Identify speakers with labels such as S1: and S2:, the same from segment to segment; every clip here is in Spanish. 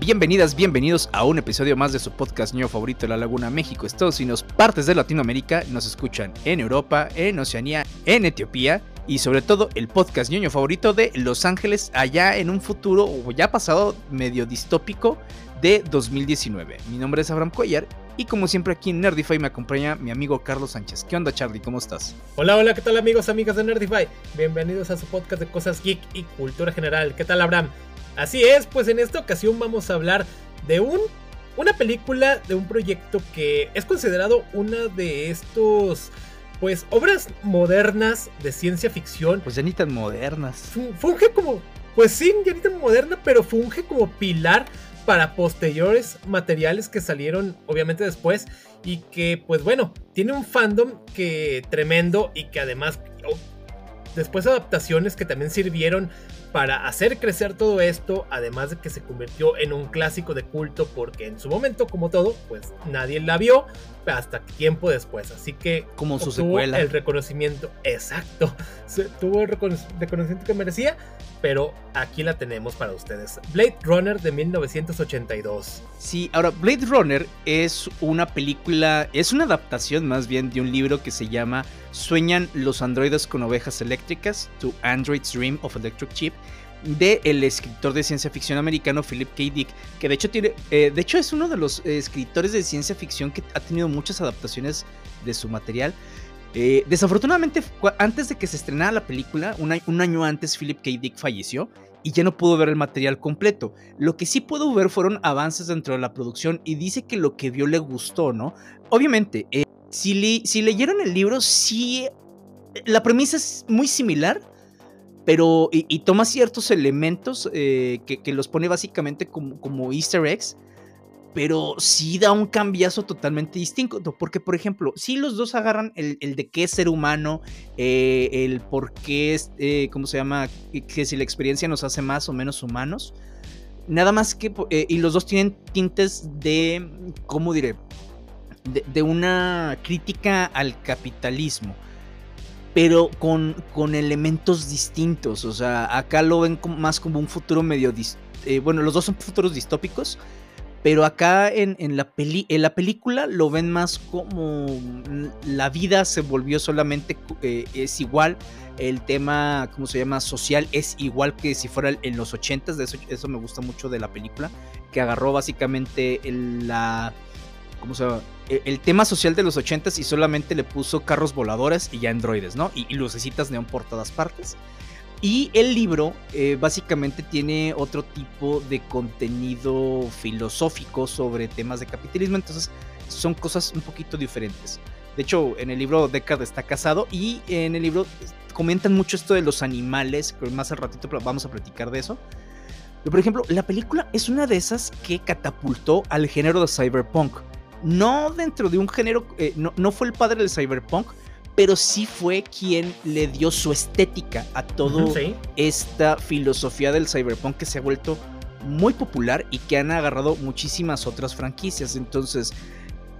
S1: Bienvenidas, bienvenidos a un episodio más de su podcast ño favorito la Laguna México, Estados Unidos, partes de Latinoamérica. Nos escuchan en Europa, en Oceanía, en Etiopía y sobre todo el podcast ñoño favorito de Los Ángeles, allá en un futuro o ya pasado medio distópico de 2019. Mi nombre es Abraham Cuellar y como siempre aquí en Nerdify me acompaña mi amigo Carlos Sánchez. ¿Qué onda Charlie? ¿Cómo estás?
S2: Hola, hola, ¿qué tal amigos, amigas de Nerdify? Bienvenidos a su podcast de cosas geek y cultura general. ¿Qué tal Abraham? Así es, pues en esta ocasión vamos a hablar de un una película de un proyecto que es considerado una de estos pues obras modernas de ciencia ficción.
S1: Pues ya ni tan modernas.
S2: Funge como, pues sí, ya ni tan moderna, pero funge como pilar para posteriores materiales que salieron obviamente después y que pues bueno, tiene un fandom que tremendo y que además oh, después adaptaciones que también sirvieron para hacer crecer todo esto, además de que se convirtió en un clásico de culto porque en su momento, como todo, pues nadie la vio hasta tiempo después. Así que
S1: como su secuela.
S2: El reconocimiento exacto. tuvo el reconocimiento que merecía, pero aquí la tenemos para ustedes. Blade Runner de 1982.
S1: Sí, ahora Blade Runner es una película, es una adaptación más bien de un libro que se llama Sueñan los androides con ovejas eléctricas, To Android's Dream of Electric Chip, de el escritor de ciencia ficción americano Philip K. Dick, que de hecho tiene, eh, de hecho es uno de los escritores de ciencia ficción que ha tenido muchas adaptaciones de su material. Eh, desafortunadamente, antes de que se estrenara la película, un año, antes Philip K. Dick falleció y ya no pudo ver el material completo. Lo que sí pudo ver fueron avances dentro de la producción y dice que lo que vio le gustó, ¿no? Obviamente, eh, si, si leyeron el libro, sí, la premisa es muy similar, pero y, toma ciertos elementos eh, que, los pone básicamente como, como easter eggs, pero sí da un cambiazo totalmente distinto, porque por ejemplo, si los dos agarran el, de qué es ser humano, eh, el por qué, es, eh, ¿cómo se llama? Que si la experiencia nos hace más o menos humanos, nada más que, y los dos tienen tintes de, ¿cómo diré? de una crítica al capitalismo pero con, con elementos distintos. O sea, acá lo ven más como un futuro medio... Eh, bueno, los dos son futuros distópicos, pero acá en, la peli en la película lo ven más como la vida se volvió solamente, eh, es igual, el tema, ¿cómo se llama? Social es igual que si fuera en los 80 de eso, eso me gusta mucho de la película, que agarró básicamente la ¿cómo se? E, el tema social de los 80 y solamente le puso carros voladores y ya androides, ¿no? Y, lucecitas neón por todas partes. Y el libro eh, básicamente tiene otro tipo de contenido filosófico sobre temas de capitalismo, entonces son cosas un poquito diferentes. De hecho, en el libro Deckard está casado y en el libro comentan mucho esto de los animales, que más al ratito vamos a platicar de eso. Pero, por ejemplo, la película es una de esas que catapultó al género de cyberpunk no dentro de un género, eh, no, fue el padre del cyberpunk, pero sí fue quien le dio su estética a toda esta filosofía del cyberpunk que se ha vuelto muy popular y que han agarrado muchísimas otras franquicias. Entonces,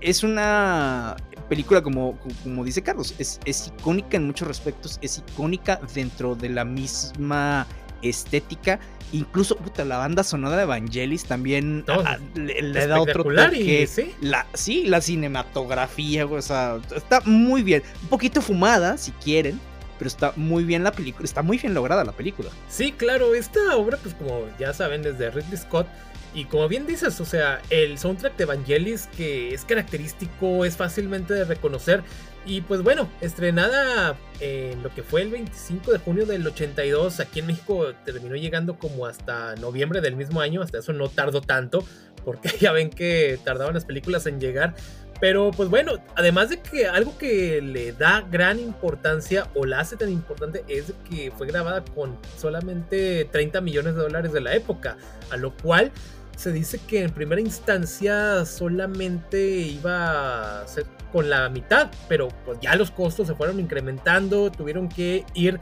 S1: es una película, como, como dice Carlos, es, es icónica en muchos respectos, es icónica dentro de la misma estética. Incluso, puta, la banda sonora de Evangelis también ah, le, da otro toque. ¿sí? La, sí, la cinematografía, o sea, está muy bien. Un poquito fumada, si quieren, pero está muy bien la película, está muy bien lograda la película.
S2: Sí, claro, esta obra, pues como ya saben, desde Ridley Scott, y como bien dices, o sea, el soundtrack de Evangelis que es característico, es fácilmente de reconocer. Y pues bueno, estrenada en lo que fue el 25 de junio del 82, aquí en México terminó llegando como hasta noviembre del mismo año, hasta eso no tardó tanto, porque ya ven que tardaban las películas en llegar. Pero pues bueno, además de que algo que le da gran importancia o la hace tan importante es que fue grabada con solamente 30 millones de dólares de la época, a lo cual se dice que en primera instancia solamente iba a ser con la mitad, pero pues ya los costos se fueron incrementando, tuvieron que ir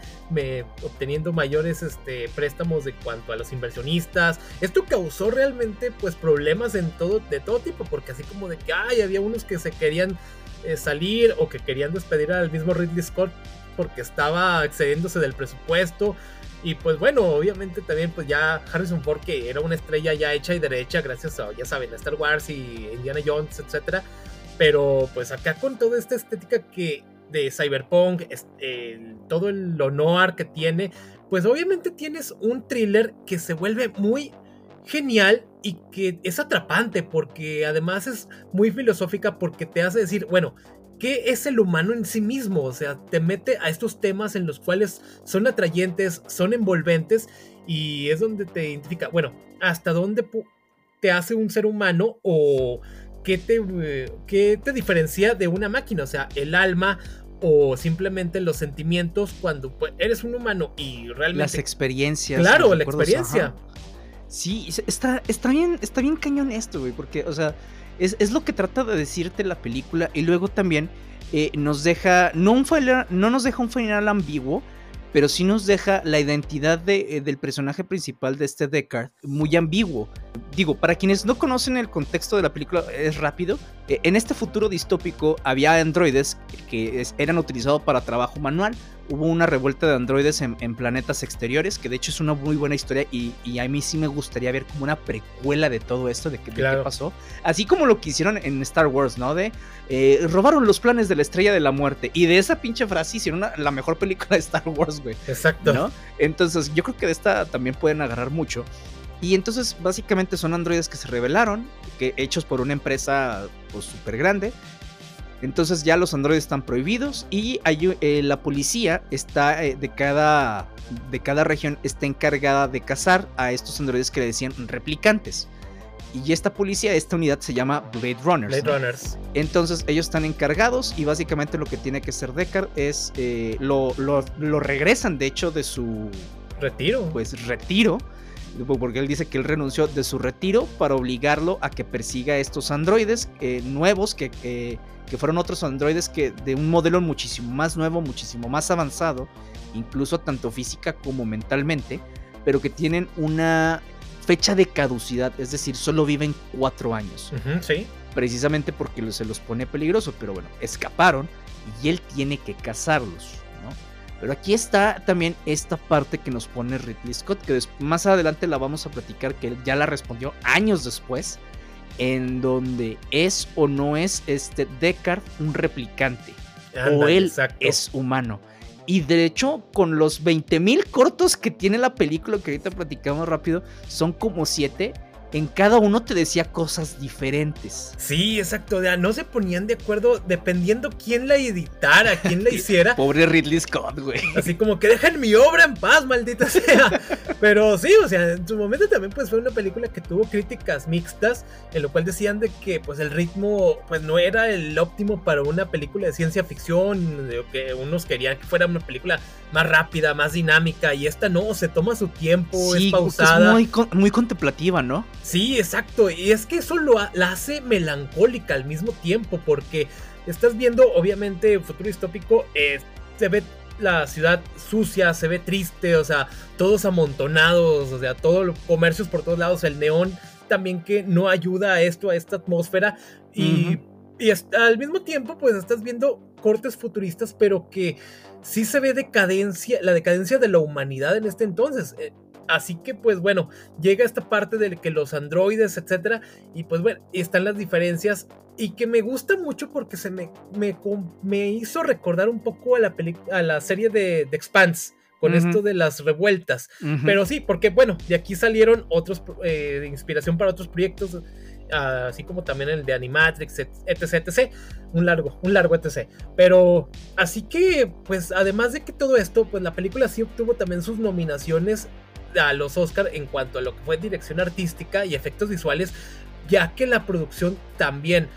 S2: obteniendo mayores este, préstamos de cuanto a los inversionistas. Esto causó realmente pues problemas en todo, de todo tipo, porque así como de que había unos que se querían eh, salir o que querían despedir al mismo Ridley Scott porque estaba excediéndose del presupuesto. Y pues bueno, obviamente también pues ya Harrison Ford que era una estrella ya hecha y derecha gracias a, ya saben, a Star Wars y Indiana Jones, etcétera. Pero pues acá con toda esta estética que de Cyberpunk, todo el noir que tiene, pues obviamente tienes un thriller que se vuelve muy genial y que es atrapante porque además es muy filosófica porque te hace decir, bueno, ¿qué es el humano en sí mismo? O sea, te mete a estos temas en los cuales son atrayentes, son envolventes y es donde te identifica, bueno, hasta dónde te hace un ser humano o qué te, qué te diferencia de una máquina, o sea, el alma o simplemente los sentimientos cuando pues, eres un humano y realmente...
S1: Las experiencias.
S2: Claro, la experiencia.
S1: Sí, está, está, bien, está bien cañón esto, güey, porque, o sea, es, lo que trata de decirte la película y luego también eh, nos deja, no, un no nos deja un final ambiguo, pero sí nos deja la identidad de, eh, del personaje principal de este Deckard muy ambiguo. Digo, para quienes no conocen el contexto de la película, es rápido. Eh, en este futuro distópico había androides que eran utilizados para trabajo manual. Hubo una revuelta de androides en, planetas exteriores, que de hecho es una muy buena historia y, a mí sí me gustaría ver como una precuela de todo esto, de, qué pasó. Así como lo que hicieron en Star Wars, ¿no? De eh, robaron los planes de la estrella de la muerte. Y de esa pinche frase hicieron la mejor película de Star Wars, güey.
S2: Exacto.
S1: ¿no? Entonces yo creo que de esta también pueden agarrar mucho. Y entonces básicamente son androides que se revelaron, que hechos por una empresa pues súper grande. Entonces ya los androides están prohibidos y eh, la policía está eh, de, cada, de cada región está encargada de cazar a estos androides que le decían replicantes. Y esta policía, esta unidad se llama Blade Runners.
S2: Blade Runners.
S1: Entonces ellos están encargados y básicamente lo que tiene que hacer Deckard es eh, lo, lo, lo regresan de hecho de su
S2: retiro.
S1: Pues retiro porque él dice que él renunció de su retiro para obligarlo a que persiga a estos androides nuevos, que, que fueron otros androides que de un modelo muchísimo más nuevo, muchísimo más avanzado, incluso tanto física como mentalmente, pero que tienen una fecha de caducidad, es decir, solo viven cuatro años.
S2: sí.
S1: Precisamente porque se los pone peligroso, pero bueno, escaparon y él tiene que cazarlos. Pero aquí está también esta parte que nos pone Ridley Scott, que más adelante la vamos a platicar, que ya la respondió años después, en donde es o no es este Deckard un replicante, o él es humano. Y de hecho, con los 20.000 cortos que tiene la película, que ahorita platicamos rápido, son como 7 en cada uno te decía cosas diferentes.
S2: Sí, exacto. no se ponían de acuerdo dependiendo quién la editara, quién la hiciera.
S1: Pobre Ridley Scott, güey.
S2: Así como que dejen mi obra en paz, maldita sea. Pero sí, o sea, en su momento también pues fue una película que tuvo críticas mixtas, en lo cual decían de que pues el ritmo pues no era el óptimo para una película de ciencia ficción, que unos querían que fuera una película más rápida, más dinámica, y esta no, se toma su tiempo, es pausada.
S1: Es muy, muy contemplativa, ¿no?
S2: Sí, exacto. Y es que eso lo la hace melancólica al mismo tiempo, porque estás viendo, obviamente, futuro distópico, eh, se ve la ciudad sucia, se ve triste, o sea, todos amontonados, o sea, todos los comercios por todos lados, el neón también que no ayuda a esto, a esta atmósfera. Y, y al mismo tiempo, pues estás viendo cortes futuristas, pero que sí se ve decadencia, la decadencia de la humanidad en este entonces. Eh, Así que pues bueno, llega esta parte de que los androides, etcétera, y pues bueno, están las diferencias y que me gusta mucho porque se me, me, hizo recordar un poco a la, a la serie de, de Expanse con esto de las revueltas. Pero sí, porque bueno, de aquí salieron otros eh, de inspiración para otros proyectos, así como también el de Animatrix, etc, etc. Un largo, un largo etc. Pero así que, pues además de que todo esto, pues la película sí obtuvo también sus nominaciones a los Oscar en cuanto a lo que fue dirección artística y efectos visuales, ya que la producción también,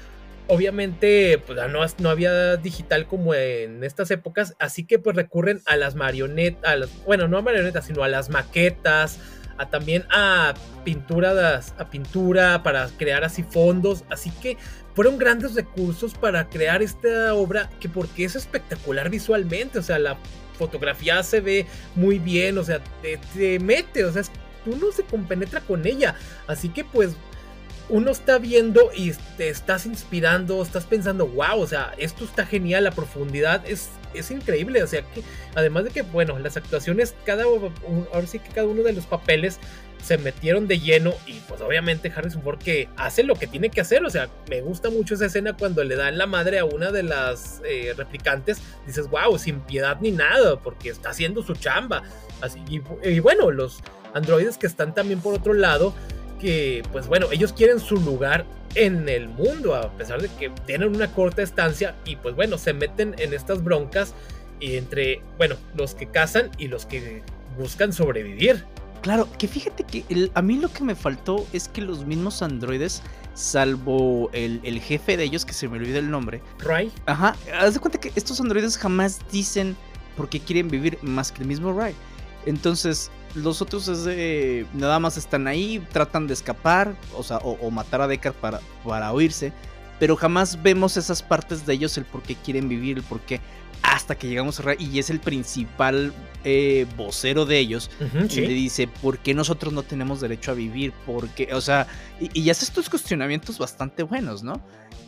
S2: obviamente, pues no, no había digital como en estas épocas, así que pues recurren a las marionetas, bueno, no a marionetas, sino a las maquetas, a también a pinturas, a pintura para crear así fondos, así que fueron grandes recursos para crear esta obra que porque es espectacular visualmente, o sea, la fotografía se ve muy bien, o sea, te, mete, o sea, tú no se compenetra con ella. Así que pues uno está viendo y te estás inspirando, estás pensando, wow, o sea, esto está genial, la profundidad es, es increíble, o sea, que además de que, bueno, las actuaciones, cada, ahora sí que cada uno de los papeles se metieron de lleno y pues obviamente Harrison Ford que hace lo que tiene que hacer, o sea, me gusta mucho esa escena cuando le dan la madre a una de las eh, replicantes, dices, wow, sin piedad ni nada, porque está haciendo su chamba, así, y bueno, los androides que están también por otro lado, que, pues bueno, ellos quieren su lugar en el mundo, a pesar de que tienen una corta estancia y pues bueno, se meten en estas broncas y entre, bueno, los que cazan y los que buscan sobrevivir.
S1: Claro, que fíjate que a mí lo que me faltó es que los mismos androides, salvo el, el, jefe de ellos, que se me olvida el nombre.
S2: Ray.
S1: Ajá, haz de cuenta que estos androides jamás dicen por qué quieren vivir más que el mismo Ray. Entonces, los otros es de. Nada más están ahí, tratan de escapar, o sea, o, matar a Deckard para, para oírse. Pero jamás vemos esas partes de ellos, el por qué quieren vivir, el por qué. Hasta que llegamos a y es el principal eh, vocero de ellos. y le dice: ¿Por qué nosotros no tenemos derecho a vivir? Porque, o sea, y, y hace estos cuestionamientos bastante buenos, ¿no?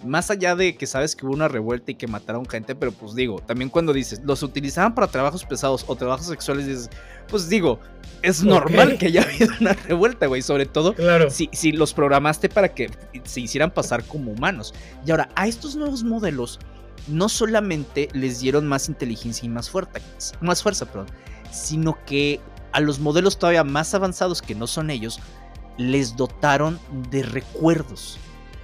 S1: más allá de que sabes que hubo una revuelta y que mataron gente, pero pues digo, también cuando dices, los utilizaban para trabajos pesados o trabajos sexuales, dices, pues digo, es normal que haya habido una revuelta, güey, sobre todo si, si los programaste para que se hicieran pasar como humanos. Y ahora, a estos nuevos modelos, no solamente les dieron más inteligencia y más fuerza, más fuerza, perdón, sino que a los modelos todavía más avanzados que no son ellos, les dotaron de recuerdos.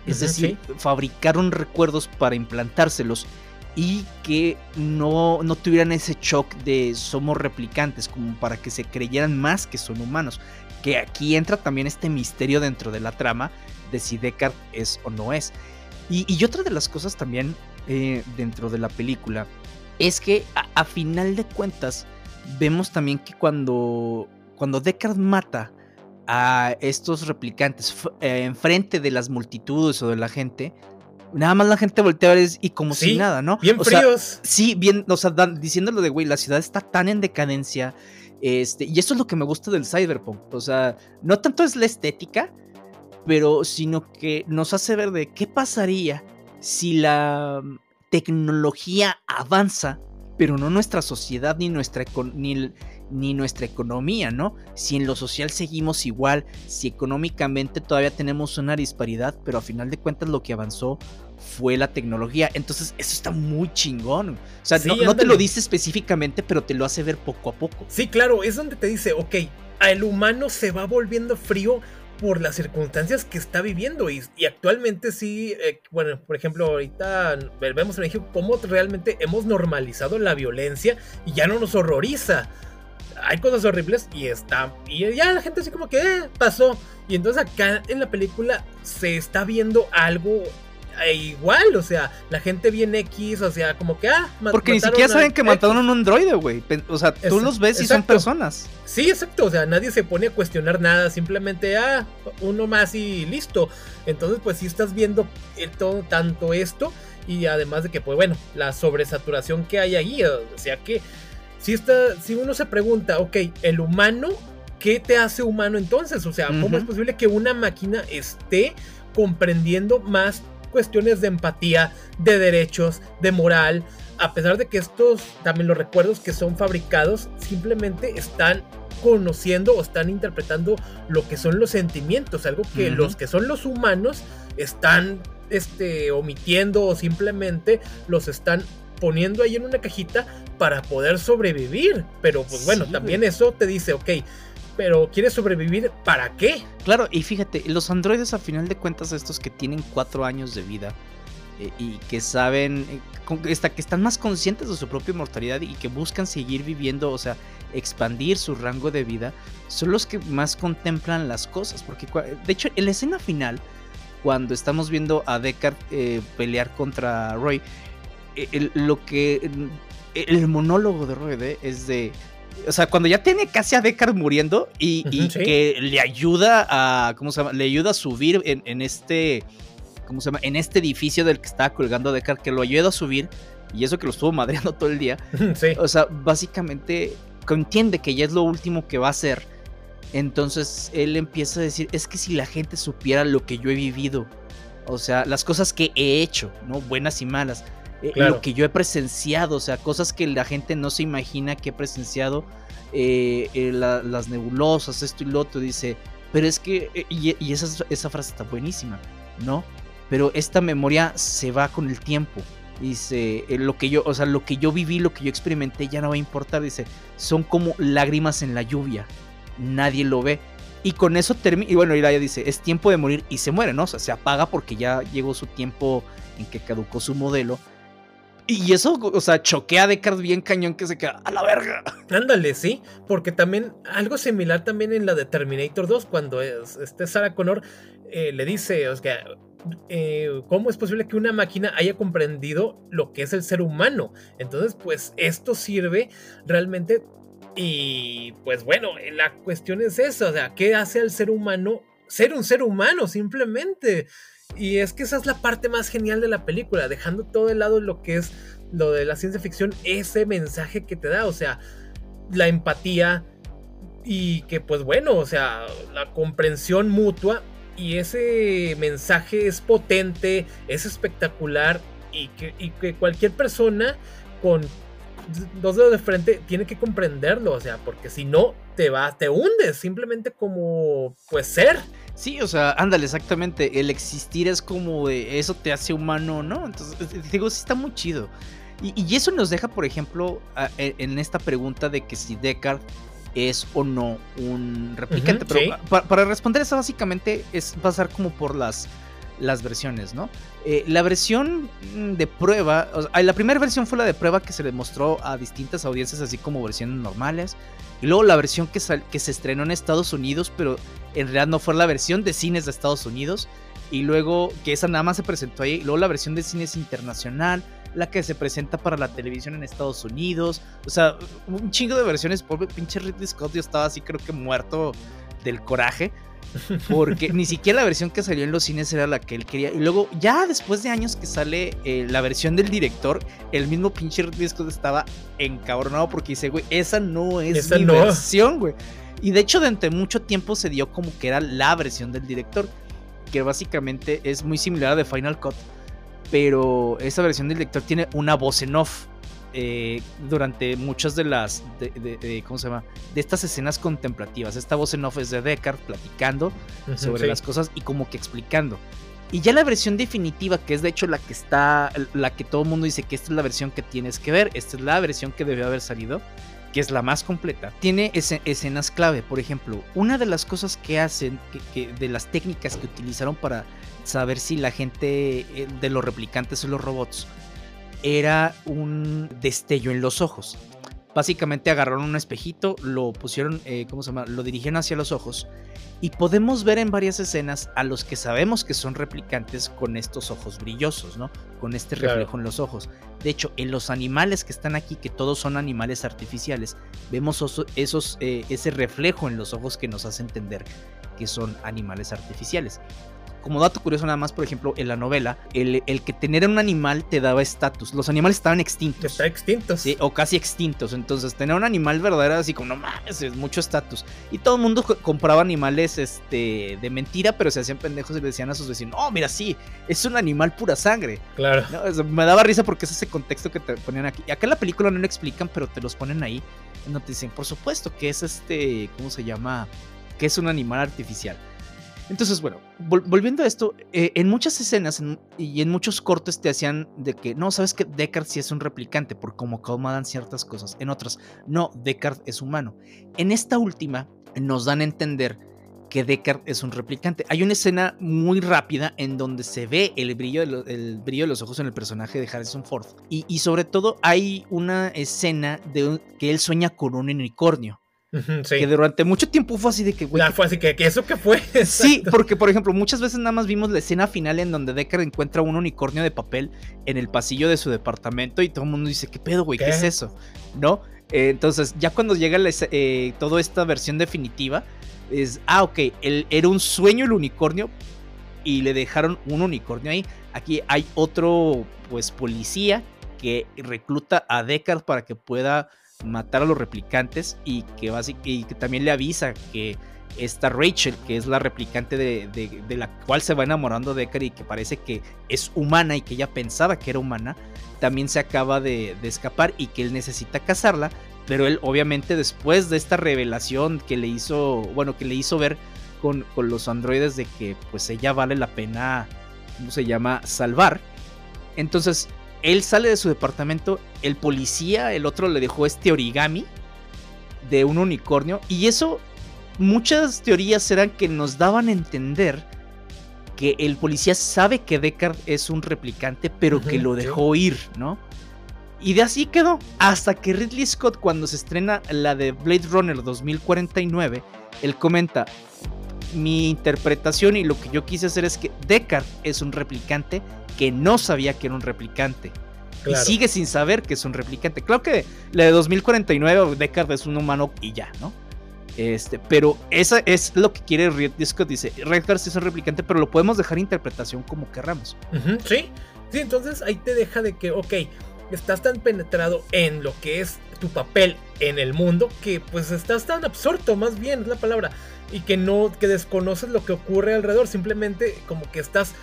S1: Es decir, fabricaron recuerdos para implantárselos y que no, no tuvieran ese shock de somos replicantes, como para que se creyeran más que son humanos. Que aquí entra también este misterio dentro de la trama de si Deckard es o no es. Y, otra de las cosas también eh, dentro de la película es que a, final de cuentas vemos también que cuando, cuando Deckard mata a estos replicantes eh, enfrente de las multitudes o de la gente, nada más la gente voltea a ver y como si nada, ¿no?
S2: Bien fríos.
S1: sí, bien, o sea, diciéndolo de, güey, la ciudad está tan en decadencia. Este, y eso es lo que me gusta del cyberpunk. O sea, no tanto es la estética, pero sino que nos hace ver de qué pasaría si la mm, tecnología avanza, pero no nuestra sociedad ni nuestra ni, ni nuestra economía, ¿no? Si en lo social seguimos igual, si económicamente todavía tenemos una disparidad, pero a final de cuentas lo que avanzó fue la tecnología. Entonces, eso está muy chingón. O sea, no, te lo dice específicamente, pero te lo hace ver poco a poco.
S2: Sí, claro, es donde te dice, ok, el humano se va volviendo frío por las circunstancias que está viviendo y, actualmente sí, eh, bueno, por ejemplo, ahorita vemos en México cómo realmente hemos normalizado la violencia y ya no nos horroriza hay cosas horribles y está. Y ya la gente así como que eh, pasó. Y entonces acá en la película se está viendo algo eh, igual, o sea, la gente viene X, o sea, como que, ah,
S1: Porque ni siquiera saben que mataron a un androide, güey. O sea, tú los ves y son personas.
S2: Sí, exacto, o sea, nadie se pone a cuestionar nada, simplemente, ah, uno más y listo. Entonces, pues sí estás viendo todo, tanto esto y además de que, pues bueno, la sobresaturación que hay ahí, o sea que si, está, si uno se pregunta, ok, el humano, ¿qué te hace humano entonces? O sea, ¿cómo es posible que una máquina esté comprendiendo más cuestiones de empatía, de derechos, de moral? A pesar de que estos, también los recuerdos que son fabricados, simplemente están conociendo o están interpretando lo que son los sentimientos, algo que los que son los humanos están este, omitiendo o simplemente los están poniendo ahí en una cajita para poder sobrevivir. Pero pues bueno, también eso te dice, ok, pero ¿quieres sobrevivir para qué?
S1: Claro, y fíjate, los androides a final de cuentas, estos que tienen cuatro años de vida eh, y que saben, eh, que están más conscientes de su propia mortalidad y que buscan seguir viviendo, o sea, expandir su rango de vida, son los que más contemplan las cosas. Porque, de hecho, en la escena final, cuando estamos viendo a Deckard eh, pelear contra Roy, lo que. El monólogo de Roy es de. O sea, cuando ya tiene casi a Deckard muriendo y, que le ayuda a. ¿Cómo se llama? Le ayuda a subir en, este. ¿Cómo se llama? En este edificio del que estaba colgando a Deckard, que lo ayuda a subir. Y eso que lo estuvo madreando todo el día. O sea, básicamente entiende que ya es lo último que va a hacer. Entonces él empieza a decir, es que si la gente supiera lo que yo he vivido, o sea, las cosas que he hecho, ¿no? Buenas y malas, eh, lo que yo he presenciado, o sea, cosas que la gente no se imagina que he presenciado, eh, eh, las nebulosas, esto y lo otro, dice, pero es que, y, esa, esa frase está buenísima, ¿no? Pero esta memoria se va con el tiempo. Dice, lo que yo, o sea, lo que yo viví, lo que yo experimenté ya no va a importar. Dice, son como lágrimas en la lluvia. Nadie lo ve. Y con eso termina. Y bueno, Iraya dice: Es tiempo de morir. Y se muere, ¿no? O sea, se apaga porque ya llegó su tiempo en que caducó su modelo. Y eso, o sea, choquea a Deckard bien cañón que se queda a la verga.
S2: Ándale, sí, porque también algo similar también en la de Terminator 2, cuando es, este Sarah Connor eh, le dice, o sea, eh, ¿cómo es posible que una máquina haya comprendido lo que es el ser humano? Entonces, pues esto sirve realmente y pues bueno, la cuestión es esa, o sea, ¿qué hace al ser humano ser un ser humano simplemente? Y es que esa es la parte más genial de la película, dejando todo de lado lo que es lo de la ciencia ficción, ese mensaje que te da, o sea, la empatía y que pues bueno, o sea, la comprensión mutua y ese mensaje es potente, es espectacular y que, y que cualquier persona con dos dedos de frente tiene que comprenderlo, o sea, porque si no te vas, te hundes simplemente como pues ser.
S1: Sí, o sea, ándale, exactamente. El existir es como de eso te hace humano, ¿no? Entonces, digo, sí está muy chido. Y, eso nos deja, por ejemplo, e, en esta pregunta de que si Descartes es o no un replicante. Pero para, responder eso, básicamente es pasar como por las las versiones, ¿no? Eh, la versión de prueba, la primera versión fue la de prueba que se le mostró a distintas audiencias, así como versiones normales. Y luego la versión que, que se estrenó en Estados Unidos, pero en realidad no fue la versión de cines de Estados Unidos. Y luego que esa nada más se presentó ahí. Luego la versión de cines internacional, la que se presenta para la televisión en Estados Unidos. O sea, un chingo de versiones. Pobre pinche Ridley Scott, yo estaba así, creo que muerto del coraje. Porque ni siquiera la versión que salió en los cines era la que él quería. Y luego, ya después de años que sale eh, la versión del director, el mismo pinche Scott estaba encabronado porque dice, güey, esa no es mi versión, güey. Y de hecho, durante mucho tiempo se dio como que era la versión del director, que básicamente es muy similar a de Final Cut. Pero esa versión del director tiene una voz en off. Eh, durante muchas de las de, ¿cómo se llama? de estas escenas contemplativas. Esta voz en off es de Deckard platicando sobre las cosas y como que explicando. Y ya la versión definitiva, que es de hecho la que está, la que todo el mundo dice que esta es la versión que tienes que ver, esta es la versión que debió haber salido, que es la más completa, tiene escenas clave. Por ejemplo, una de las cosas que hacen, que, de las técnicas que utilizaron para saber si la gente eh, de los replicantes o los robots era un destello en los ojos. Básicamente agarraron un espejito, lo pusieron, eh, ¿cómo se llama? Lo dirigieron hacia los ojos y podemos ver en varias escenas a los que sabemos que son replicantes con estos ojos brillosos, ¿no? Con este reflejo en los ojos. De hecho, en los animales que están aquí, que todos son animales artificiales, vemos esos, eh, ese reflejo en los ojos que nos hace entender que son animales artificiales. Como dato curioso nada más, por ejemplo, en la novela, el, que tener un animal te daba estatus. Los animales estaban extintos.
S2: Está extintos.
S1: Sí, o casi extintos. Entonces, tener un animal verdadero así como, no mames, es mucho estatus. Y todo el mundo compraba animales este, de mentira, pero se hacían pendejos y le decían a sus vecinos, oh, mira, sí, es un animal pura sangre.
S2: Claro.
S1: me daba risa porque es ese contexto que te ponían aquí. Y acá en la película no lo explican, pero te los ponen ahí. No te dicen, por supuesto que es este, ¿cómo se llama? Que es un animal artificial. Entonces, bueno, volviendo a esto, eh, en muchas escenas y en muchos cortes te hacían de que, no, sabes que Deckard sí es un replicante por cómo acomodan ciertas cosas. En otras, no, Deckard es humano. En esta última, nos dan a entender que Deckard es un replicante. Hay una escena muy rápida en donde se ve el brillo brillo de los ojos en el personaje de Harrison Ford. Y, sobre todo hay una escena de que él sueña con un unicornio. Que durante mucho tiempo fue así de que,
S2: güey. fue así que, ¿eso qué fue?
S1: sí, porque, por ejemplo, muchas veces nada más vimos la escena final en donde Decker encuentra un unicornio de papel en el pasillo de su departamento y todo el mundo dice, ¿qué pedo, güey? ¿Qué, es eso? ¿No? Eh, entonces, ya cuando llega eh, toda esta versión definitiva, es, ah, ok, era un sueño el unicornio y le dejaron un unicornio ahí. Aquí hay otro, pues, policía que recluta a Deckard para que pueda matar a los replicantes y que, y que también le avisa que esta Rachel, que es la replicante de, la cual se va enamorando Deckard y que parece que es humana y que ella pensaba que era humana, también se acaba de, escapar y que él necesita casarla, pero él obviamente después de esta revelación que le hizo, bueno, que le hizo ver con, con los androides de que pues ella vale la pena, ¿cómo se llama?, salvar. Entonces, él sale de su departamento, el policía, el otro le dejó este origami de un unicornio y eso muchas teorías eran que nos daban a entender que el policía sabe que Deckard es un replicante, pero que lo dejó ir, ¿no? Y de así quedó. Hasta que Ridley Scott, cuando se estrena la de Blade Runner 2049, él comenta: Mi interpretación y lo que yo quise hacer es que Deckard es un replicante que no sabía que era un replicante. Y sigue sin saber que es un replicante. Claro que la de 2049, Deckard es un humano y ya, ¿no? Este, pero esa es lo que quiere Ridley Scott. Dice, Redcard es un replicante, pero lo podemos dejar interpretación como querramos.
S2: sí, sí, entonces ahí te deja de que, ok, estás tan penetrado en lo que es tu papel en el mundo que pues estás tan absorto, más bien es la palabra, y que no, que desconoces lo que ocurre alrededor, simplemente como que estás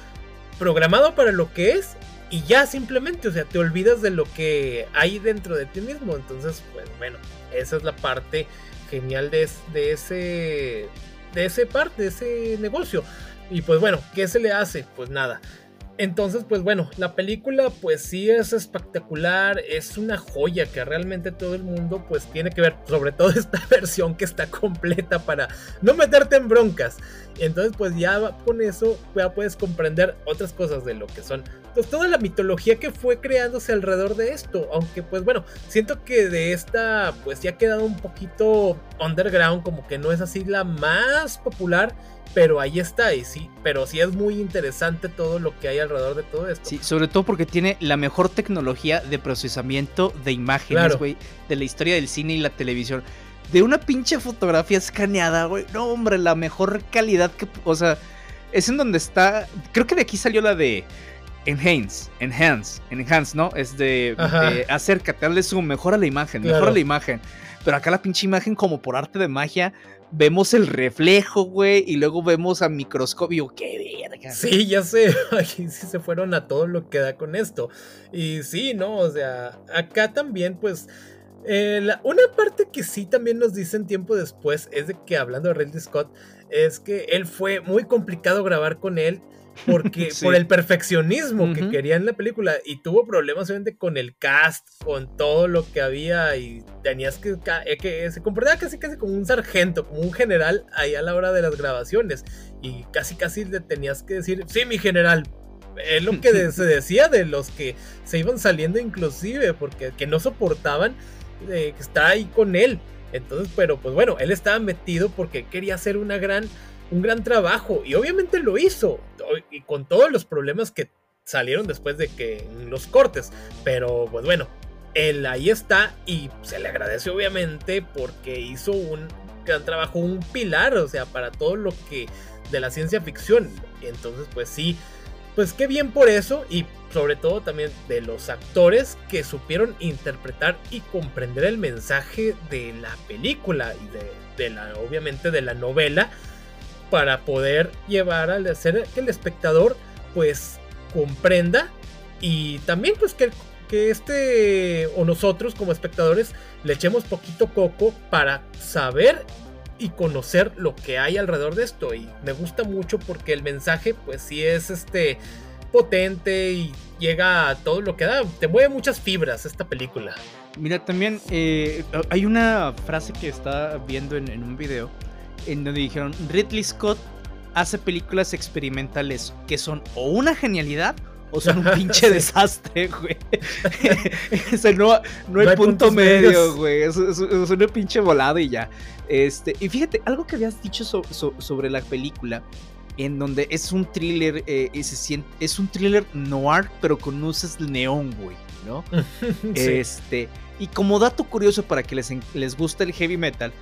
S2: programado para lo que es y ya simplemente, o sea, te olvidas de lo que hay dentro de ti mismo, entonces, pues bueno, esa es la parte genial de, ese de ese parte, de ese negocio. Y pues bueno, ¿qué se le hace? Pues nada, entonces, pues bueno, la película pues sí es espectacular, es una joya que realmente todo el mundo pues tiene que ver, sobre todo esta versión que está completa para no meterte en broncas. Entonces pues ya con eso ya puedes comprender otras cosas de lo que son pues toda la mitología que fue creándose alrededor de esto, aunque pues bueno, siento que de esta pues ya ha quedado un poquito underground, como que no es así la más popular pero ahí está, y sí, pero sí es muy interesante todo lo que hay alrededor de todo esto.
S1: Sí, sobre todo porque tiene la mejor tecnología de procesamiento de imágenes, güey, de la historia del cine y la televisión. De una pinche fotografía escaneada, güey. No, hombre, la mejor calidad que. O sea, es en donde está. Creo que de aquí salió la de. Enhance, enhance, enhance, ¿no? Es de eh, acércate, dale zoom, mejora la imagen, mejora la imagen. Pero acá la pinche imagen, como por arte de magia, vemos el reflejo, güey, y luego vemos a microscopio. ¡Qué verga!
S2: Sí, ya sé. Aquí sí se fueron a todo lo que da con esto. Y sí, ¿no? O sea, acá también, pues. Eh, una parte que sí también nos dicen tiempo después es de que hablando de Ridley Scott, es que él fue muy complicado grabar con él porque por el perfeccionismo que quería en la película y tuvo problemas obviamente con el cast, con todo lo que había y tenías que, eh, que se comportaba casi casi como un sargento, como un general ahí a la hora de las grabaciones y casi casi le tenías que decir, sí mi general, es lo que se decía de los que se iban saliendo inclusive porque que no soportaban eh, estar ahí con él. Entonces, pero pues bueno, él estaba metido porque quería hacer una gran un gran trabajo y obviamente lo hizo y con todos los problemas que salieron después de que los cortes, pero pues bueno, él ahí está y se le agradece obviamente porque hizo un gran trabajo, un pilar, o sea, para todo lo que de la ciencia ficción. Entonces, pues sí, pues qué bien por eso y sobre todo también de los actores que supieron interpretar y comprender el mensaje de la película y de, de la, obviamente, de la novela para poder llevar al hacer que el espectador pues comprenda y también pues que, que este o nosotros como espectadores le echemos poquito coco para saber y conocer lo que hay alrededor de esto. Y me gusta mucho porque el mensaje pues sí es este potente y llega a todo lo que da. Te mueve muchas fibras esta película.
S1: Mira también eh, hay una frase que está viendo en, en un video en donde dijeron Ridley Scott hace películas experimentales que son o una genialidad o son un pinche desastre, güey. no, hay, punto medio, güey. Es, una pinche volada y ya. Este, y fíjate, algo que habías dicho sobre la película, en donde es un thriller, eh, es un thriller noir, pero con luces neón, güey, ¿no? Este, y como dato curioso para que les, les guste el heavy metal,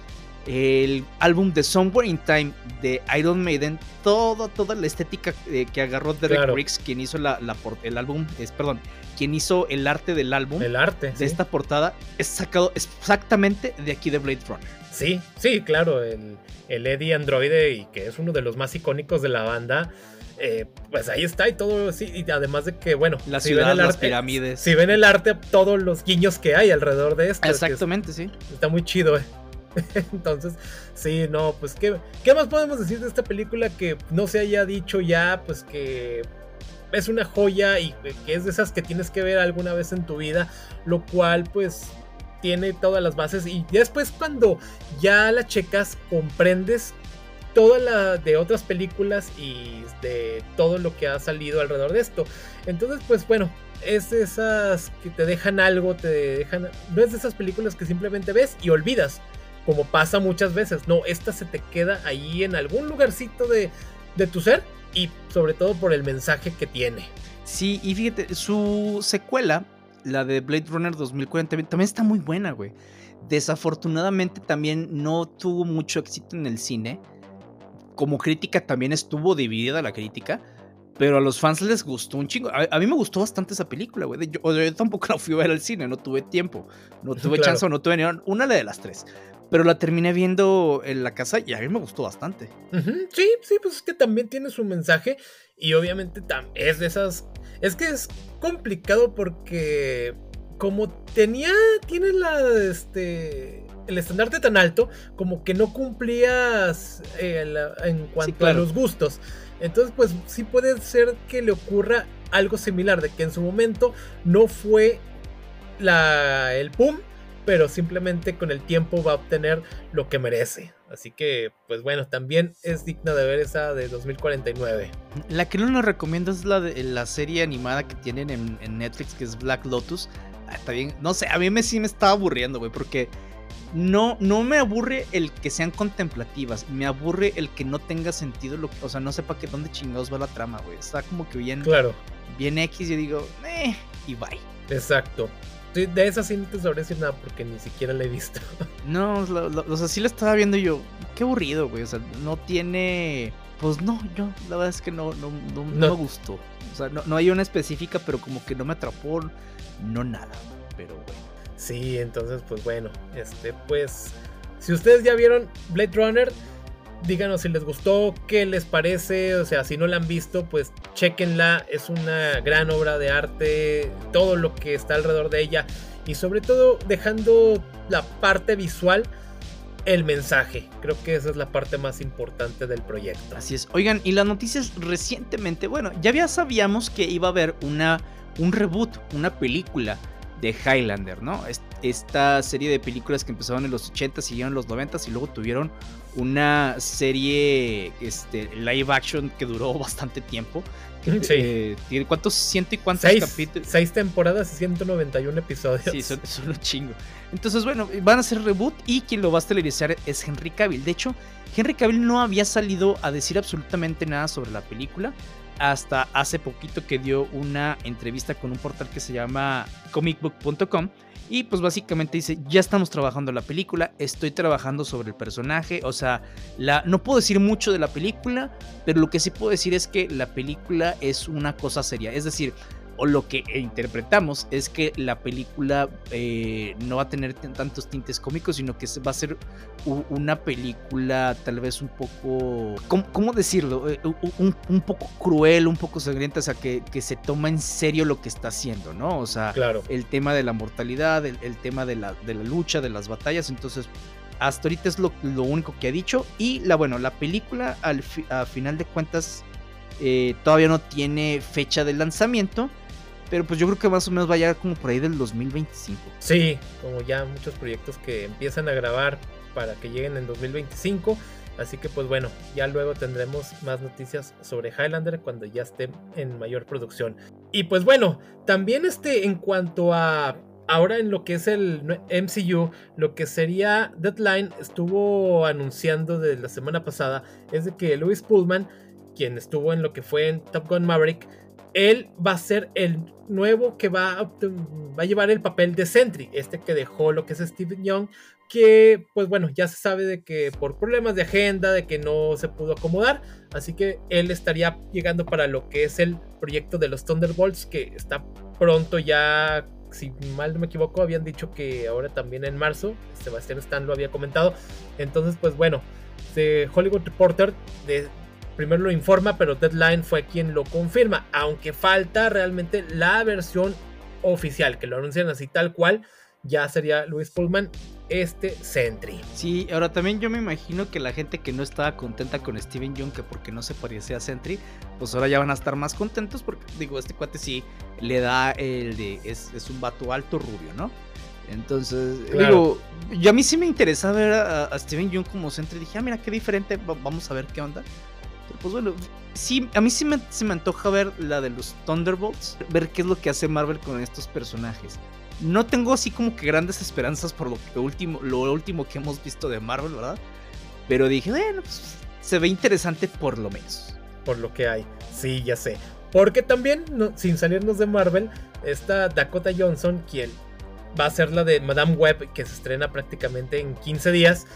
S1: el álbum de Somewhere in Time de Iron Maiden, todo, toda la estética eh, que agarró Derek Riggs, quien hizo la, el álbum, es, perdón, quien hizo el arte del álbum,
S2: el arte
S1: de esta portada, es sacado exactamente de aquí de Blade Runner.
S2: Sí, sí, claro, el, el Eddie Androide, y que es uno de los más icónicos de la banda. Eh, pues ahí está y todo, sí, y además de que, bueno,
S1: la ciudad, las pirámides.
S2: Si ven el arte, todos los guiños que hay alrededor de esto.
S1: Exactamente, sí.
S2: Está muy chido, eh. Entonces, sí, no, pues ¿qué, ¿qué más podemos decir de esta película que no se haya dicho ya? Pues que es una joya y que es de esas que tienes que ver alguna vez en tu vida, lo cual pues tiene todas las bases y después cuando ya la checas comprendes toda la de otras películas y de todo lo que ha salido alrededor de esto. Entonces, pues bueno, es de esas que te dejan algo, te dejan no es de esas películas que simplemente ves y olvidas como pasa muchas veces. No, esta se te queda ahí en algún lugarcito de, de tu ser y sobre todo por el mensaje que tiene.
S1: Sí, y fíjate, su secuela, la de Blade Runner 2040, también está muy buena, güey. Desafortunadamente también no tuvo mucho éxito en el cine. Como crítica también estuvo dividida la crítica. Pero a los fans les gustó un chingo. A, mí me gustó bastante esa película, güey. Yo, yo, tampoco la fui a ver al cine, no tuve tiempo. No tuve chance o no tuve ni una de las tres. Pero la terminé viendo en la casa y a mí me gustó bastante.
S2: Sí, sí, pues es que también tiene su mensaje. Y obviamente es de esas. Es que es complicado porque. Como tenía. Tiene la. Este. El estandarte tan alto. Como que no cumplías. Eh, en cuanto a los gustos. Entonces, pues sí puede ser que le ocurra algo similar. De que en su momento no fue la, el pum pero simplemente con el tiempo va a obtener lo que merece. Así que, pues bueno, también es digna de ver esa de 2049.
S1: La que no nos recomiendo es la de la serie animada que tienen en, Netflix, que es Black Lotus. Ah, está bien, no sé, a mí me sí me estaba aburriendo, güey, porque no, no me aburre el que sean contemplativas, me aburre el que no tenga sentido, lo o sea, no sepa que dónde chingados va la trama, güey. Está como que bien,
S2: claro.
S1: bien X, yo digo, eh, y bye.
S2: Exacto de esa sí no te sabré decir nada porque ni siquiera la he visto.
S1: No, o sea, sí la estaba viendo yo. Qué aburrido, güey. O sea, no tiene. Pues no, yo la verdad es que no, no, no, me gustó. O sea, no, hay una específica, pero como que no me atrapó. No nada. Pero bueno.
S2: Sí, entonces, pues bueno. Este, pues. Si ustedes ya vieron Blade Runner díganos si les gustó, qué les parece, o sea, si no la han visto, pues chequenla, es una gran obra de arte, todo lo que está alrededor de ella y sobre todo dejando la parte visual el mensaje. Creo que esa es la parte más importante del proyecto.
S1: Así es. Oigan, y las noticias recientemente, bueno, ya sabíamos que iba a haber una un reboot, una película de Highlander, ¿no? Esta serie de películas que empezaron en los 80, siguieron en los 90 y luego tuvieron una serie este, live action que duró bastante tiempo. Eh, tiene cuántos ciento y cuántos capítulos.
S2: Seis temporadas y 191 episodios.
S1: Sí, son, un chingo. Entonces, bueno, van a hacer reboot y quien lo va a televisar es Henry Cavill. De hecho, Henry Cavill no había salido a decir absolutamente nada sobre la película hasta hace poquito que dio una entrevista con un portal que se llama comicbook.com y pues básicamente dice, ya estamos trabajando la película, estoy trabajando sobre el personaje, o sea, la, no puedo decir mucho de la película, pero lo que sí puedo decir es que la película es una cosa seria, es decir, o lo que interpretamos es que la película eh, no va a tener tantos tintes cómicos, sino que va a ser una película tal vez un poco, ¿cómo, decirlo? Eh, un, poco cruel, un poco sangrienta, o sea, que, se toma en serio lo que está haciendo, ¿no? O sea, el tema de la mortalidad, el, tema de la, de la, lucha, de las batallas, entonces... Hasta ahorita es lo, único que ha dicho. Y la bueno, la película al a final de cuentas eh, todavía no tiene fecha de lanzamiento. Pero pues yo creo que más o menos va a llegar como por ahí del 2025.
S2: Sí, como ya muchos proyectos que empiezan a grabar para que lleguen en 2025. Así que pues bueno, ya luego tendremos más noticias sobre Highlander cuando ya esté en mayor producción. Y pues bueno, también este en cuanto a ahora en lo que es el MCU, lo que sería Deadline estuvo anunciando de la semana pasada es de que Louis Pullman, quien estuvo en lo que fue en Top Gun Maverick, él va a ser el nuevo que va a, va a llevar el papel de Sentry, este que dejó lo que es Steven Young, que pues bueno, ya se sabe de que por problemas de agenda, de que no se pudo acomodar, así que él estaría llegando para lo que es el proyecto de los Thunderbolts, que está pronto ya, si mal no me equivoco, habían dicho que ahora también en marzo, Sebastián Stan lo había comentado, entonces pues bueno, de Hollywood Reporter de, primero lo informa, pero Deadline fue quien lo confirma, aunque falta realmente la versión oficial, que lo anuncian así tal cual, ya sería Luis Pullman este Sentry.
S1: Sí, ahora también yo me imagino que la gente que no estaba contenta con Steven Young, que porque no se parecía a Sentry, pues ahora ya van a estar más contentos porque, digo, este cuate sí le da el de, es, un vato alto rubio, ¿no? Entonces, digo, yo a mí sí me interesa ver a, Steven Young como Sentry, dije, ah, mira, qué diferente, vamos a ver qué onda. Pues bueno, sí, a mí sí me, se me antoja ver la de los Thunderbolts, ver qué es lo que hace Marvel con estos personajes. No tengo así como que grandes esperanzas por lo, que último, lo último que hemos visto de Marvel, ¿verdad? Pero dije, bueno, pues, se ve interesante por lo menos.
S2: Por lo que hay. Sí, ya sé. Porque también, sin salirnos de Marvel, está Dakota Johnson, quien va a ser la de Madame Web, que se estrena prácticamente en 15 días.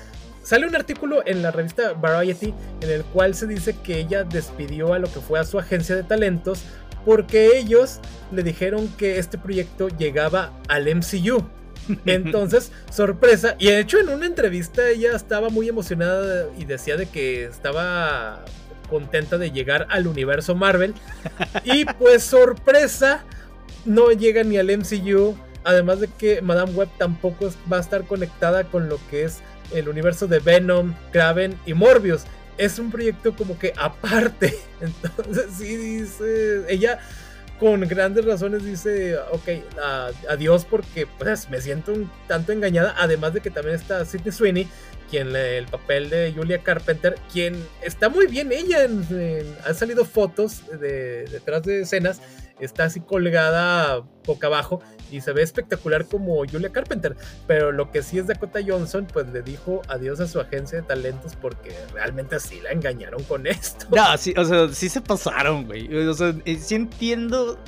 S2: Sale un artículo en la revista Variety en el cual se dice que ella despidió a lo que fue a su agencia de talentos porque ellos le dijeron que este proyecto llegaba al MCU. Entonces, sorpresa, y de hecho en una entrevista ella estaba muy emocionada y decía de que estaba contenta de llegar al universo Marvel. Y pues sorpresa, no llega ni al MCU. Además de que Madame Web tampoco va a estar conectada con lo que es el universo de Venom, Kraven y Morbius es un proyecto como que aparte. Entonces sí dice, ella con grandes razones dice, ok, adiós porque pues me siento un tanto engañada, además de que también está Sidney Sweeney, quien el papel de Julia Carpenter, quien está muy bien ella, han salido fotos de, detrás de escenas, está así colgada boca abajo y se ve espectacular como Julia Carpenter. Pero lo que sí es Dakota Johnson, pues le dijo adiós a su agencia de talentos porque realmente así la engañaron con esto.
S1: No, sí, o sea, sí se pasaron, güey. O sea, eh, sí entiendo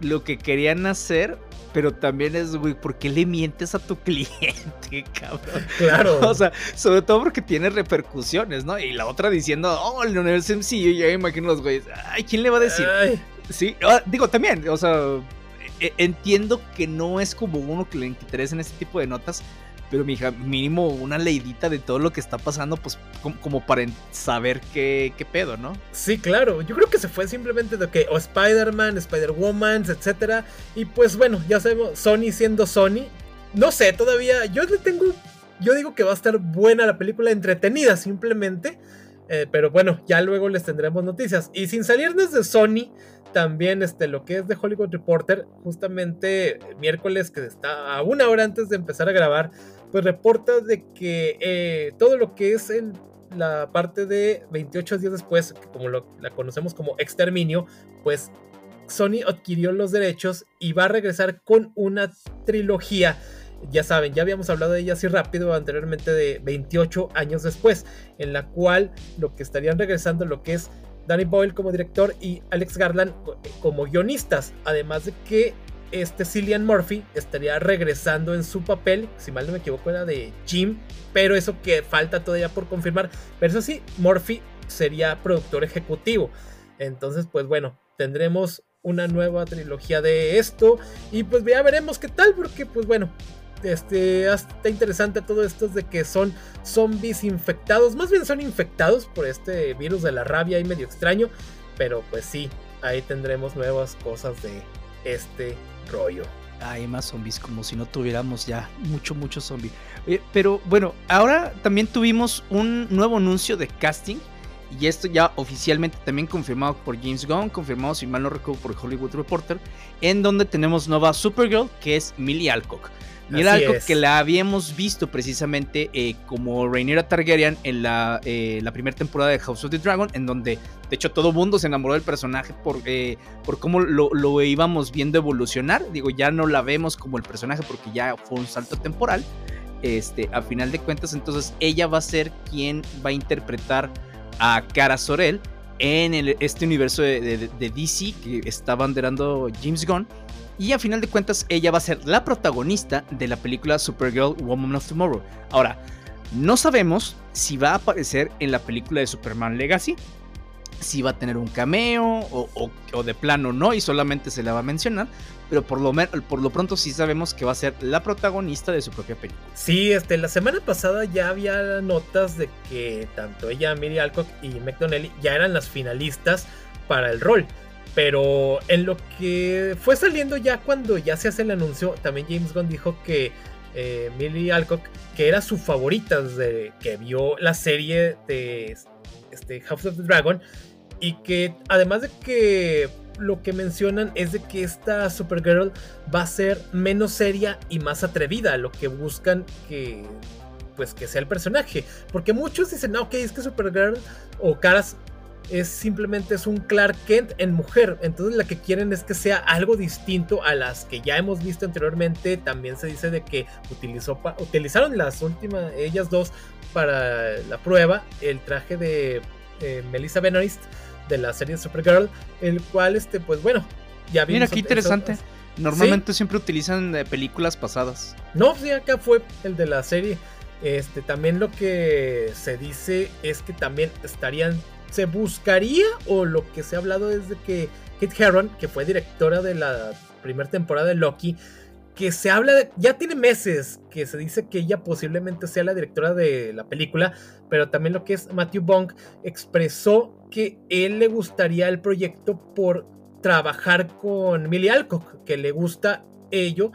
S1: lo que querían hacer, pero también es, güey, ¿por qué le mientes a tu cliente, cabrón?
S2: Claro.
S1: O sea, sobre todo porque tiene repercusiones, ¿no? Y la otra diciendo, oh, el universo MC, yo ya imagino los güeyes, ay, ¿quién le va a decir? Sí, ah, digo, también, o sea, e, entiendo que no es como uno que le interesa en este tipo de notas, pero mija, mínimo una leidita de todo lo que está pasando, pues como, para saber qué, qué, pedo, ¿no?
S2: Sí, claro, yo creo que se fue simplemente de que, o Spider-Man, Spider-Woman, etcétera, y pues bueno, ya sabemos, Sony siendo Sony, no sé, todavía, yo le tengo, yo digo que va a estar buena la película, entretenida simplemente, eh, pero bueno, ya luego les tendremos noticias, y sin salirnos de Sony, también este, lo que es de Hollywood Reporter, justamente miércoles que está a una hora antes de empezar a grabar, pues reporta de que eh, todo lo que es el, la parte de 28 días después, como lo, la conocemos como exterminio, pues Sony adquirió los derechos y va a regresar con una trilogía. Ya saben, ya habíamos hablado de ella así rápido anteriormente de 28 años después, en la cual lo que estarían regresando lo que es Danny Boyle como director y Alex Garland como guionistas. Además de que este Cillian Murphy estaría regresando en su papel, si mal no me equivoco era de Jim, pero eso que falta todavía por confirmar. Pero eso sí, Murphy sería productor ejecutivo. Entonces, pues bueno, tendremos una nueva trilogía de esto y pues ya veremos qué tal, porque pues bueno, este, está interesante todo esto de que son zombies infectados, más bien son infectados por este virus de la rabia y medio extraño, pero pues sí, ahí tendremos nuevas cosas de este rollo.
S1: Hay más zombies, como si no tuviéramos ya mucho, mucho zombie. Eh, pero bueno, ahora también tuvimos un nuevo anuncio de casting. Y esto ya oficialmente también confirmado por James Gunn, confirmado si mal no recuerdo por Hollywood Reporter, en donde tenemos nueva Supergirl, que es Millie Alcock. Mira algo que la habíamos visto precisamente eh, como Rhaenyra Targaryen en la, eh, la primera temporada de House of the Dragon, en donde de hecho todo mundo se enamoró del personaje por, eh, por cómo lo, lo, íbamos viendo evolucionar. Digo, ya no la vemos como el personaje porque ya fue un salto temporal. Este, a final de cuentas, entonces ella va a ser quien va a interpretar a Cara Sorel en este universo de, DC que está banderando James Gunn. Y a final de cuentas, ella va a ser la protagonista de la película Supergirl Woman of Tomorrow. Ahora, no sabemos si va a aparecer en la película de Superman Legacy, si va a tener un cameo o, de plano no y solamente se la va a mencionar, pero por lo, pronto sí sabemos que va a ser la protagonista de su propia película.
S2: Sí, este, la semana pasada ya había notas de que tanto ella, Miri Alcock y McDonnell ya eran las finalistas para el rol. Pero en lo que fue saliendo ya cuando ya se hace el anuncio, también James Gunn dijo que eh, Millie Alcock, que era su favorita desde que vio la serie de este, House of the Dragon, y que además de que lo que mencionan es de que esta Supergirl va a ser menos seria y más atrevida, lo que buscan que pues que sea el personaje, porque muchos dicen, no, ok, es que Supergirl o Caras es simplemente es un Clark Kent en mujer. Entonces la que quieren es que sea algo distinto a las que ya hemos visto anteriormente. También se dice de que utilizó utilizaron las últimas, ellas dos, para la prueba, el traje de eh, Melissa Benoist de la serie Supergirl, el cual, este, pues bueno,
S1: ya vimos. Mira, qué interesante. Normalmente siempre utilizan eh, películas pasadas.
S2: No, sí, acá fue el de la serie. Este, también lo que se dice es que también estarían, se buscaría, o lo que se ha hablado es de que Kate Herron, que fue directora de la primera temporada de Loki, que se habla de, ya tiene meses que se dice que ella posiblemente sea la directora de la película, pero también lo que es Matthew Bong expresó que él le gustaría el proyecto por trabajar con Millie Alcock, que le gusta ello,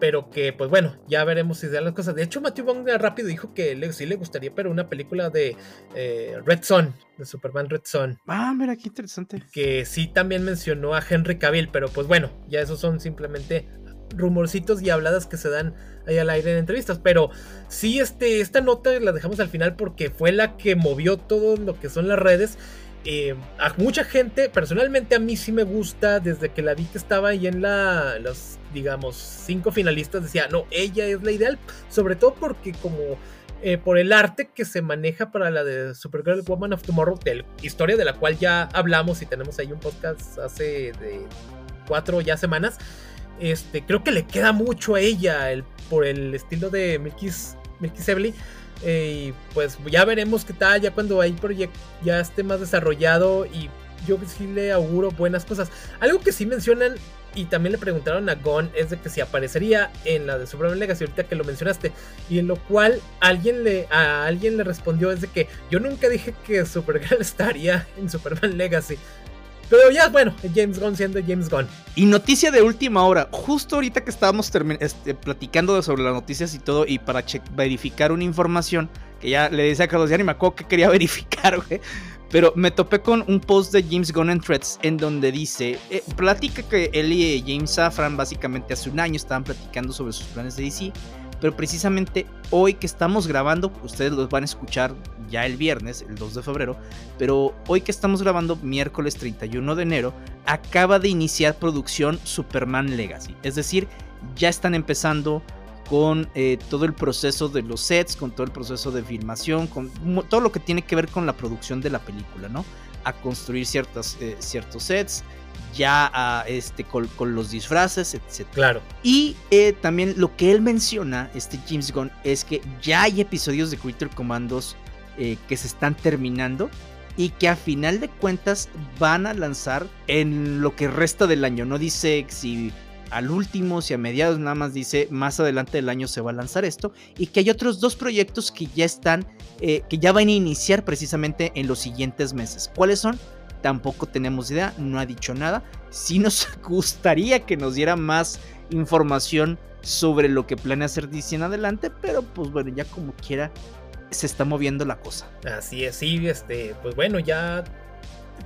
S2: pero que pues bueno, ya veremos si se dan las cosas. De hecho, Matthew Bong rápido dijo que le, sí le gustaría, pero una película de eh, Red Son, de Superman Red Son.
S1: Ah, mira, qué interesante.
S2: Que sí también mencionó a Henry Cavill, pero pues bueno, ya esos son simplemente rumorcitos y habladas que se dan ahí al aire en entrevistas. Pero sí, este, esta nota la dejamos al final porque fue la que movió todo lo que son las redes. Eh, a mucha gente, personalmente a mí sí me gusta, desde que la vi que estaba ahí en la, los, digamos, cinco finalistas, decía, no, ella es la ideal, sobre todo porque como eh, por el arte que se maneja para la de Supergirl Woman of Tomorrow, de historia de la cual ya hablamos y tenemos ahí un podcast hace de cuatro ya semanas. Este, creo que le queda mucho a ella el, por el estilo de Milkis, Milkis eh, y pues ya veremos qué tal, ya cuando hay proyecto ya esté más desarrollado y yo sí le auguro buenas cosas. Algo que sí mencionan y también le preguntaron a Gon es de que si aparecería en la de Superman Legacy ahorita que lo mencionaste y en lo cual alguien le a alguien le respondió es de que yo nunca dije que Supergirl estaría en Superman Legacy pero ya, bueno, James Gunn siendo James Gunn.
S1: Y noticia de última hora, justo ahorita que estábamos este, platicando sobre las noticias y todo, y para verificar una información, que ya le decía a Carlos, ya ni me acuerdo que quería verificar, güey. Pero me topé con un post de James Gunn en Threads en donde dice, eh, platica que él y James Safran básicamente hace un año estaban platicando sobre sus planes de DC pero precisamente hoy que estamos grabando, ustedes los van a escuchar ya el viernes, el 2 de febrero, pero hoy que estamos grabando, miércoles 31 de enero, acaba de iniciar producción Superman Legacy. Es decir, ya están empezando con eh, todo el proceso de los sets, con todo el proceso de filmación, con todo lo que tiene que ver con la producción de la película, ¿no? A construir ciertas, eh, ciertos sets, ya a, este, con, los disfraces, etc.
S2: Claro.
S1: Y eh, también lo que él menciona, este James Gunn, es que ya hay episodios de Creature Commandos eh, que se están terminando y que a final de cuentas van a lanzar en lo que resta del año. No dice si al último, si a mediados, nada más dice más adelante del año se va a lanzar esto. Y que hay otros dos proyectos que ya están, eh, que ya van a iniciar precisamente en los siguientes meses. ¿Cuáles son? Tampoco tenemos idea, no ha dicho nada. Sí nos gustaría que nos diera más información sobre lo que planea hacer DC en adelante, pero pues bueno, ya como quiera se está moviendo la cosa.
S2: Así es, sí, este, pues bueno, ya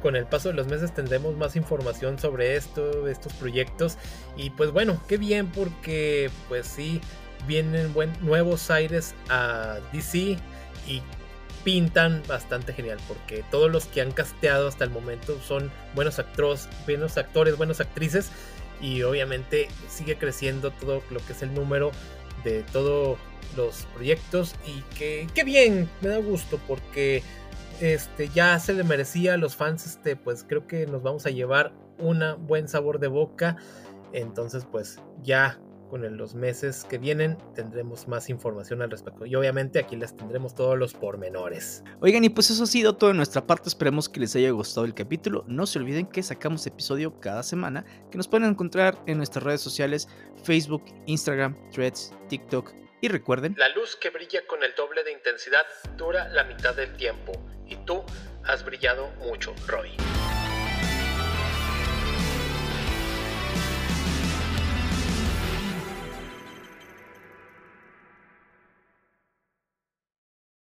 S2: con el paso de los meses tendremos más información sobre esto, estos proyectos y pues bueno, qué bien porque pues sí vienen buen, nuevos aires a DC y pintan bastante genial porque todos los que han casteado hasta el momento son buenos actores, buenos actores, buenas actrices y obviamente sigue creciendo todo lo que es el número de todos los proyectos y que, bien, me da gusto porque este, ya se le merecía a los fans, este, pues creo que nos vamos a llevar un buen sabor de boca. Entonces, pues ya con los meses que vienen tendremos más información al respecto. Y obviamente aquí les tendremos todos los pormenores.
S1: Oigan, y pues eso ha sido todo de nuestra parte. Esperemos que les haya gustado el capítulo. No se olviden que sacamos episodio cada semana, que nos pueden encontrar en nuestras redes sociales, Facebook, Instagram, Threads, TikTok. Y recuerden,
S2: la luz que brilla con el doble de intensidad dura la mitad del tiempo. Y tú has brillado mucho, Roy.